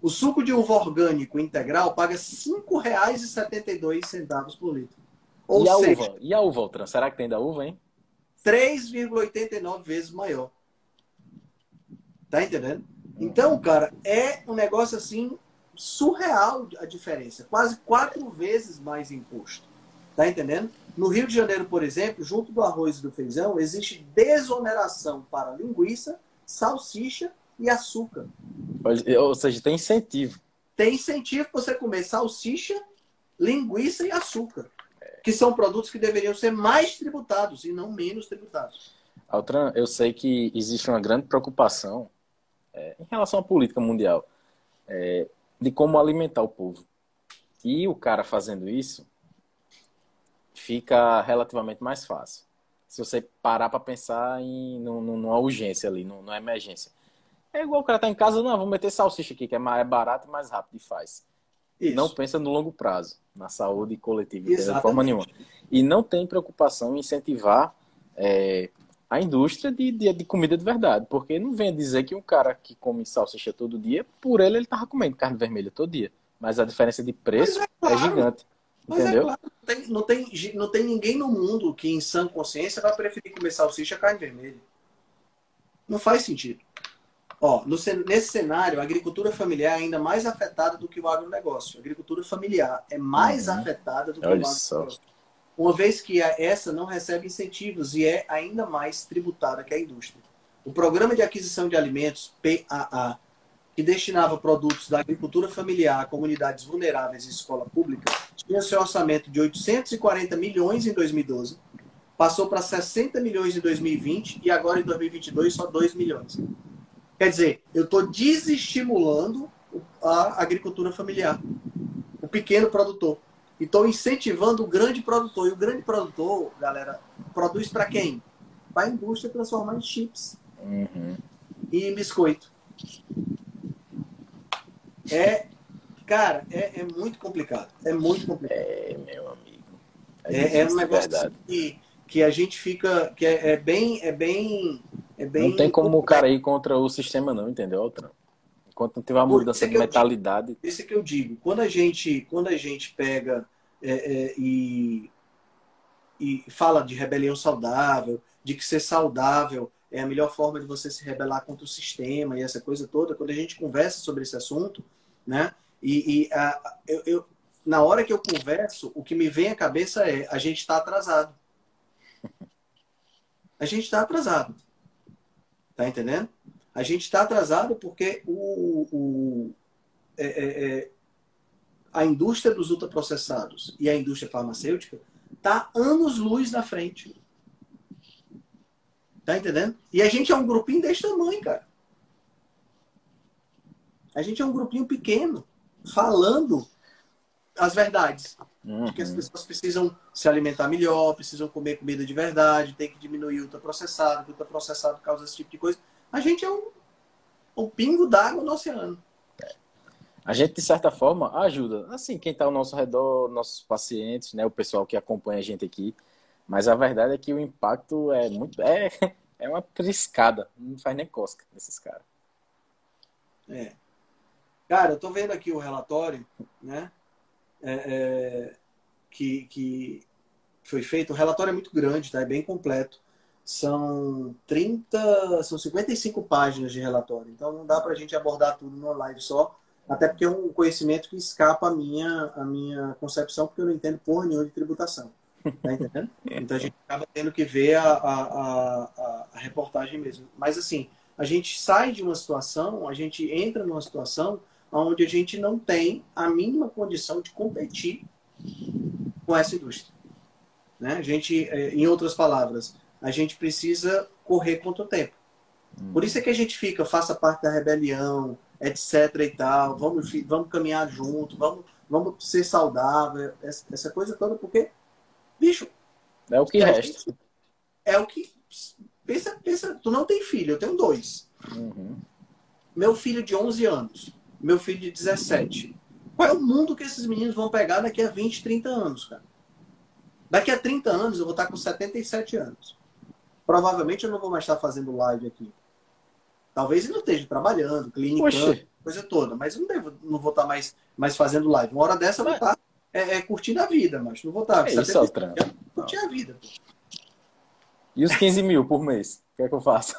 O suco de uva orgânico integral paga R$ 5,72 por litro. Ou
e a
seja,
uva? E a uva, Altran? Será que tem da uva, hein?
3,89 vezes maior. Tá entendendo? Então, cara, é um negócio assim surreal a diferença. Quase quatro vezes mais imposto. Tá entendendo? No Rio de Janeiro, por exemplo, junto do arroz e do feijão, existe desoneração para linguiça, salsicha e açúcar.
Ou seja, tem incentivo.
Tem incentivo para você comer salsicha, linguiça e açúcar, que são produtos que deveriam ser mais tributados e não menos tributados.
Altran, eu sei que existe uma grande preocupação é, em relação à política mundial é, de como alimentar o povo. E o cara fazendo isso fica relativamente mais fácil. Se você parar para pensar em numa urgência ali, num- numa emergência. É igual o cara tá em casa, não, vou meter salsicha aqui, que é mais barato e mais rápido e faz.
Isso.
Não pensa no longo prazo, na saúde coletiva, de forma nenhuma. E não tem preocupação em incentivar é, a indústria de, de, de comida de verdade. Porque não venha dizer que um cara que come salsicha todo dia, por ele ele tava comendo carne vermelha todo dia. Mas a diferença de preço
é
é,
claro.
gigante.
Mas
Entendeu?
é claro, não tem, não, tem, não tem ninguém no mundo que, em sã consciência, vai preferir comer salsicha a carne vermelha. Não faz sentido. Ó, no nesse cenário, a agricultura familiar é ainda mais afetada do que o agronegócio. A agricultura familiar é mais
Uhum.
afetada do que
Olha
o agronegócio. Uma vez que essa não recebe incentivos e é ainda mais tributada que a indústria. O Programa de Aquisição de Alimentos, PAA, que destinava produtos da agricultura familiar a comunidades vulneráveis e escola pública, tinha seu orçamento de 840 milhões em 2012, passou para 60 milhões em 2020 e agora em 2022 só 2 milhões. Quer dizer, eu estou desestimulando a agricultura familiar, o pequeno produtor. E estou incentivando o grande produtor. E o grande produtor, galera, produz para quem? Para a indústria transformar em chips
Uhum.
e em biscoito. É, cara, é, é muito complicado. É muito complicado.
É, meu amigo.
É, é um negócio
verdade.
que, que a gente fica. que é, é bem. É bem. É bem
Não tem como o cara ir contra o sistema, não, entendeu, Altran? Enquanto não tiver uma mudança
é
de mentalidade.
Isso é que eu digo. Quando a gente, quando a gente pega é, é, e, e fala de rebelião saudável, de que ser saudável é a melhor forma de você se rebelar contra o sistema e essa coisa toda, quando a gente conversa sobre esse assunto, né? E, e a, eu, eu- na hora que eu converso, o que me vem à cabeça é a gente está atrasado. A gente está atrasado. Tá entendendo? A gente está atrasado porque o, o, é, é, é, a indústria dos ultraprocessados e a indústria farmacêutica tá anos luz na frente. Tá entendendo? E a gente é um grupinho desse tamanho, cara. A gente é um grupinho pequeno, falando as verdades. De que as
Uhum.
pessoas precisam se alimentar melhor, precisam comer comida de verdade, tem que diminuir o ultraprocessado, o ultraprocessado causa esse tipo de coisa. A gente é um, um pingo d'água no oceano.
A gente, de certa forma, ajuda. Assim, quem está ao nosso redor, nossos pacientes, né, o pessoal que acompanha a gente aqui. Mas a verdade é que o impacto é muito. É, é uma triscada. Não faz nem cosca nesses caras.
É. Cara, eu tô vendo aqui o relatório, né? É, é, que, que foi feito. O relatório é muito grande, tá? É bem completo. São 30, são 55 páginas de relatório. Então não dá pra gente abordar tudo numa live só. Até porque é um conhecimento que escapa a minha, a minha concepção, porque eu não entendo porra nenhuma de tributação. Tá entendendo? Então a gente acaba tendo que ver a, a, a, a- a reportagem mesmo. Mas assim, a gente sai de uma situação, a gente entra numa situação onde a gente não tem a mínima condição de competir com essa indústria. Né? A gente, eh, em outras palavras, a gente precisa correr contra o tempo. Por isso é que a gente fica, faça parte da rebelião, etc e tal, vamos, vamos caminhar junto, vamos, vamos ser saudável, essa, essa coisa toda, porque, bicho,
É o que resta.
É o que. Pensa, pensa, tu não tem filho, eu tenho dois.
Uhum.
Meu filho de 11 anos, meu filho de 17. Qual é o mundo que esses meninos vão pegar daqui a 20, 30 anos, cara? Daqui a 30 anos eu vou estar com 77 anos. Provavelmente eu não vou mais estar fazendo live aqui. Talvez eu não esteja trabalhando, clínica, coisa toda, mas eu não, devo, não vou estar mais, mais fazendo live. Uma hora dessa eu vou estar é, é, curtindo a vida, mas não vou estar.
É isso, Altran.
Curtir a vida.
E os 15 mil por mês? O que é que eu faço?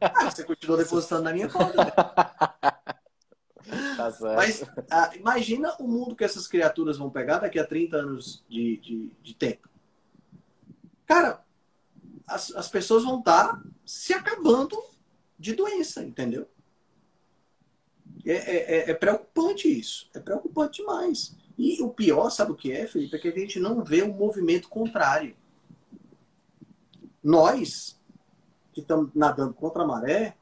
Ah, você continua depositando na minha conta. Né?
Tá certo.
Mas ah, imagina o mundo que essas criaturas vão pegar daqui a 30 anos de, de, de tempo. Cara, as, as pessoas vão estar se acabando de doença, entendeu? É, é, é, é preocupante isso. É preocupante demais. E o pior, sabe o que é, Felipe? É que a gente não vê um movimento contrário. Nós, que estamos nadando contra a maré,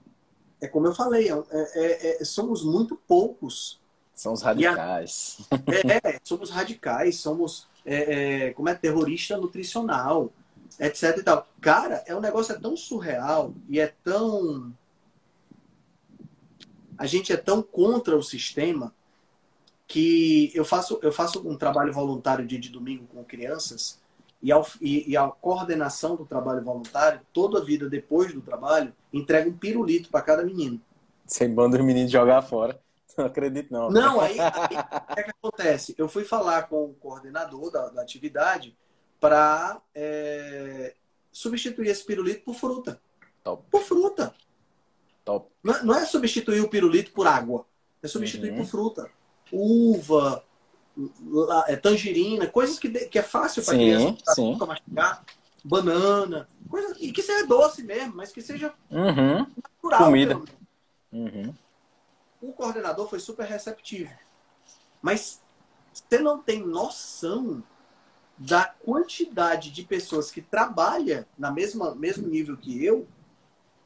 é como eu falei, é, é, é, somos muito poucos.
São os radicais.
A, é, somos radicais, somos é, como é terrorista nutricional, etc. E tal. Cara, é um negócio é tão surreal e é tão a gente é tão contra o sistema que eu faço, eu faço um trabalho voluntário dia de domingo com crianças e, ao, e, e a coordenação do trabalho voluntário, toda a vida depois do trabalho, entrega um pirulito para cada menino.
Sem bando os meninos jogar fora. Não acredito, não.
Não, aí, aí o que, é que acontece? Eu fui falar com o coordenador da, da atividade para é, substituir esse pirulito por fruta.
Top.
Por fruta.
Top.
Não é substituir o pirulito por água. É substituir uhum. por fruta. Uva, tangerina, coisas que, que é fácil para criança sim. mastigar. Banana, coisas, e que seja doce mesmo, mas que seja
uhum.
natural.
Comida. Uhum.
O coordenador foi super receptivo. Mas você não tem noção da quantidade de pessoas que trabalha na mesma mesmo nível que eu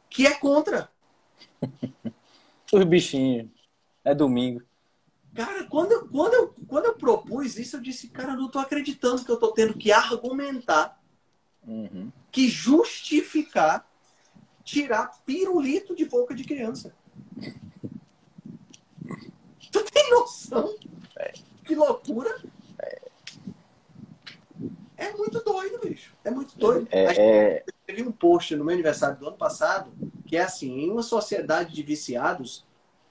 que é contra.
Os bichinhos. É domingo.
Cara, quando eu, quando, eu, quando eu propus isso, eu disse, cara, eu não tô acreditando que eu tô tendo que argumentar,
uhum.
que justificar tirar pirulito de boca de criança. tu tem noção?
É.
Que loucura! É. é muito doido, bicho. É muito doido.
É, é...
Teve um post no meu aniversário do ano passado que é assim: em uma sociedade de viciados,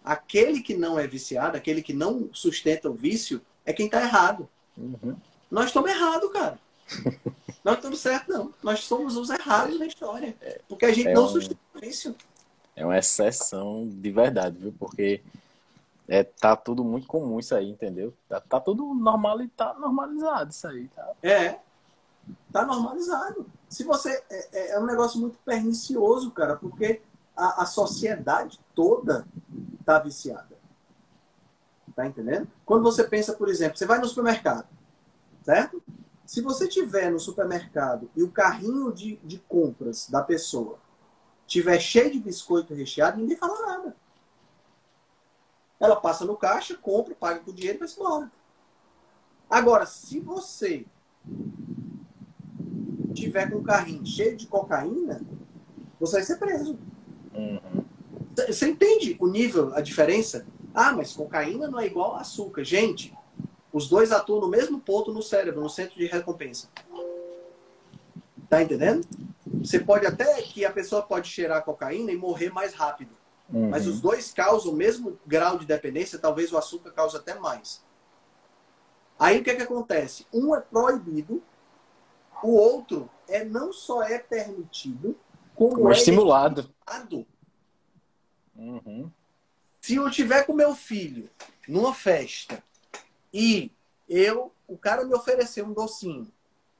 aquele que não é viciado, aquele que não sustenta o vício, é quem está errado.
Uhum.
Nós estamos errados, cara. Nós estamos certos, não. Nós somos os errados na história. Porque a gente
é
não
um...
sustenta o vício.
É uma exceção de verdade, viu? Porque é, tá tudo muito comum isso aí, entendeu? Tá, tá tudo normal e tá normalizado isso aí. Tá?
É. Tá normalizado. Se você. É, é, é um negócio muito pernicioso, cara, porque a, a sociedade toda está viciada. Tá entendendo? Quando você pensa, por exemplo, você vai no supermercado, certo? Se você tiver no supermercado e o carrinho de, de compras da pessoa tiver cheio de biscoito recheado, ninguém fala nada. Ela passa no caixa, compra, paga com dinheiro e vai embora. Agora, se você tiver com um carrinho cheio de cocaína, você vai ser preso.
Uhum.
Você entende o nível, a diferença? Ah, mas cocaína não é igual a açúcar. Gente, os dois atuam no mesmo ponto no cérebro, no centro de recompensa. Tá entendendo? Você pode até que a pessoa pode cheirar cocaína e morrer mais rápido.
Uhum.
Mas os dois causam o mesmo grau de dependência, talvez o açúcar cause até mais. Aí o que, é que acontece? Um é proibido, o outro é não só é permitido, como, como é
estimulado.
estimulado.
Uhum.
Se eu tiver com meu filho numa festa e eu, o cara me oferecer um docinho,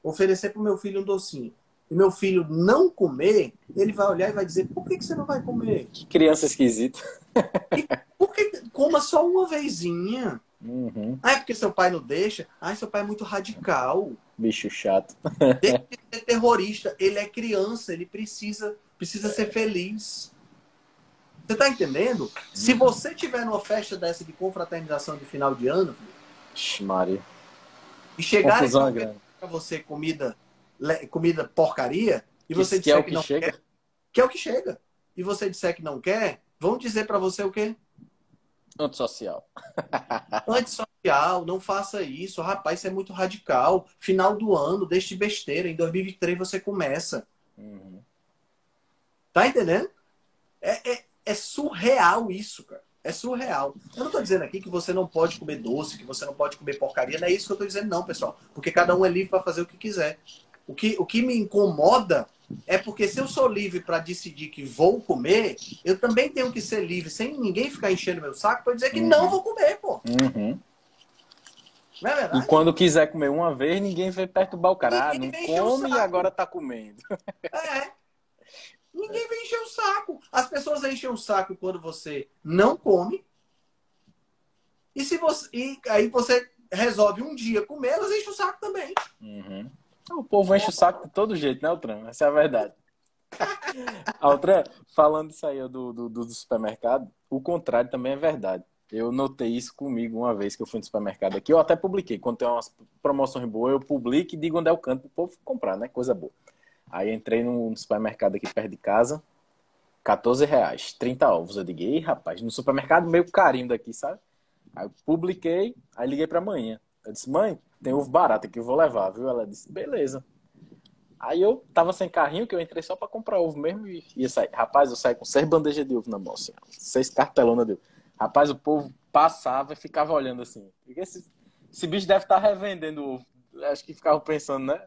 oferecer para o meu filho um docinho, e meu filho não comer, ele vai olhar e vai dizer: por que, que você não vai comer?
Que criança esquisita.
por que coma só uma vezinha?
Uhum.
Ah, é porque seu pai não deixa? Ah, seu pai é muito radical.
Bicho chato.
Deixa de ser terrorista. Ele é criança, ele precisa, precisa ser feliz. Você tá entendendo? Se você tiver numa festa dessa de confraternização de final de ano,
Maria.
e chegar para você comida comida porcaria e você
que, disser que, é que não
chega. quer, que é o que chega, e você disser que não quer, vão dizer para você o quê?
Antissocial.
Antissocial, não faça isso. Rapaz, isso é muito radical. Final do ano, deixe de besteira. Em 2023 você começa. Uhum. Tá entendendo? É, é, é, surreal isso, cara. É surreal. Eu não tô dizendo aqui que você não pode comer doce, que você não pode comer porcaria. Não é isso que eu tô dizendo, não, pessoal. Porque cada um é livre para fazer o que quiser. O que, o que me incomoda é porque se eu sou livre para decidir que vou comer, eu também tenho que ser livre, sem ninguém ficar enchendo meu saco, para dizer que uhum. não vou comer, pô.
Uhum. Não é verdade? E quando quiser comer uma vez, ninguém vai perturbar o cara. Ah, não come e agora tá comendo.
É. Ninguém vem encher o saco. As pessoas enchem o saco quando você não come. E se você e aí você resolve um dia comer, elas enchem o saco também.
Uhum. O povo enche o saco de todo jeito, né, Altran? Essa é a verdade. Altran, falando isso aí do, do, do supermercado, o contrário também é verdade. Eu notei isso comigo uma vez que eu fui no supermercado aqui. Eu até publiquei. Quando tem umas promoções boas, eu publico e digo onde é o canto pro povo comprar, né? Coisa boa. Aí entrei no supermercado aqui perto de casa. 14 reais, 30 ovos. Eu digo, ei, rapaz, no supermercado meio carinho daqui, sabe? Aí eu publiquei, aí liguei pra manhã. Eu disse, mãe, tem ovo barato aqui, eu vou levar, viu? Ela disse, beleza. Aí eu tava sem carrinho, que eu entrei só pra comprar ovo mesmo e ia sair. Rapaz, eu saí com seis bandejas de ovo na mão, assim, seis cartelonas de ovo. Rapaz, o povo passava e ficava olhando assim. Esse, esse bicho deve estar tá revendendo ovo. Acho que ficava pensando, né?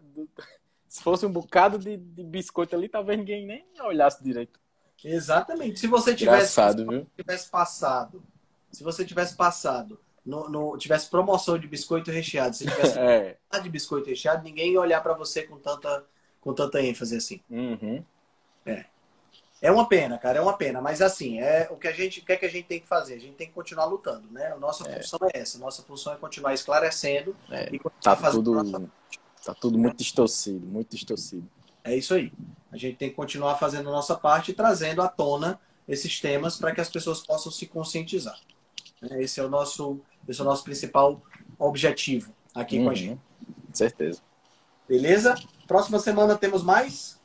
Se fosse um bocado de, de biscoito ali, talvez ninguém nem olhasse direito.
Exatamente. Se você tivesse, se você tivesse passado, se você tivesse passado no, no, tivesse promoção de biscoito recheado, se tivesse é. de biscoito recheado, ninguém ia olhar para você com tanta, com tanta ênfase assim.
Uhum.
É. É uma pena, cara, é uma pena. Mas assim, é o que a gente, o que, é que a gente tem que fazer? A gente tem que continuar lutando, né? A nossa é. função é essa. Nossa função é continuar esclarecendo
é. e continuar tá fazendo tudo, nossa... Tá tudo muito distorcido, muito distorcido.
É isso aí. A gente tem que continuar fazendo a nossa parte e trazendo à tona esses temas para que as pessoas possam se conscientizar. Esse é o nosso esse é o nosso principal objetivo aqui uhum. com a uhum. gente.
Certeza.
Beleza? Próxima semana temos mais?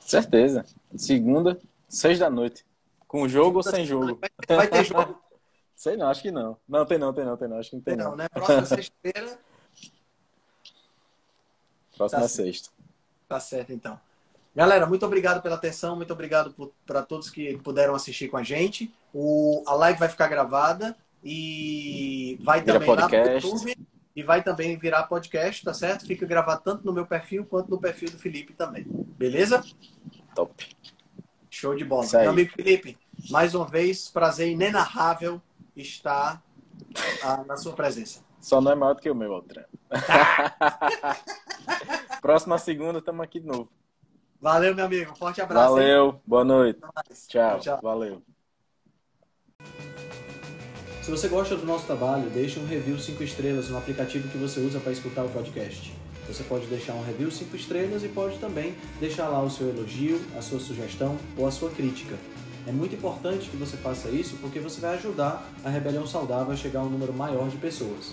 Certeza. Segunda, seis da noite. Com jogo ou sem jogo?
Vai ter jogo?
Sei não, acho que não. Não, tem não, tem não, tem não. Acho que não tem, tem não. não.
né? Próxima sexta-feira.
Próxima tá sexta.
Tá certo, então. Galera, muito obrigado pela atenção, muito obrigado para todos que puderam assistir com a gente. O, a live vai ficar gravada e vai Vira também podcast. lá no YouTube e vai também virar podcast, tá certo? Fica gravado tanto no meu perfil quanto no perfil do Felipe também. Beleza?
Top.
Show de bola. Meu amigo Felipe, mais uma vez, prazer inenarrável estar ah, na sua presença.
Só não é maior do que o meu, Altran. Próxima segunda, estamos aqui de novo.
Valeu, meu amigo. Forte abraço.
Valeu, hein? boa noite. Tchau, tchau. Valeu.
Se você gosta do nosso trabalho, deixe um review 5 estrelas no aplicativo que você usa para escutar o podcast. Você pode deixar um review 5 estrelas e pode também deixar lá o seu elogio, a sua sugestão ou a sua crítica. É muito importante que você faça isso porque você vai ajudar a Rebelião Saudável a chegar a um número maior de pessoas.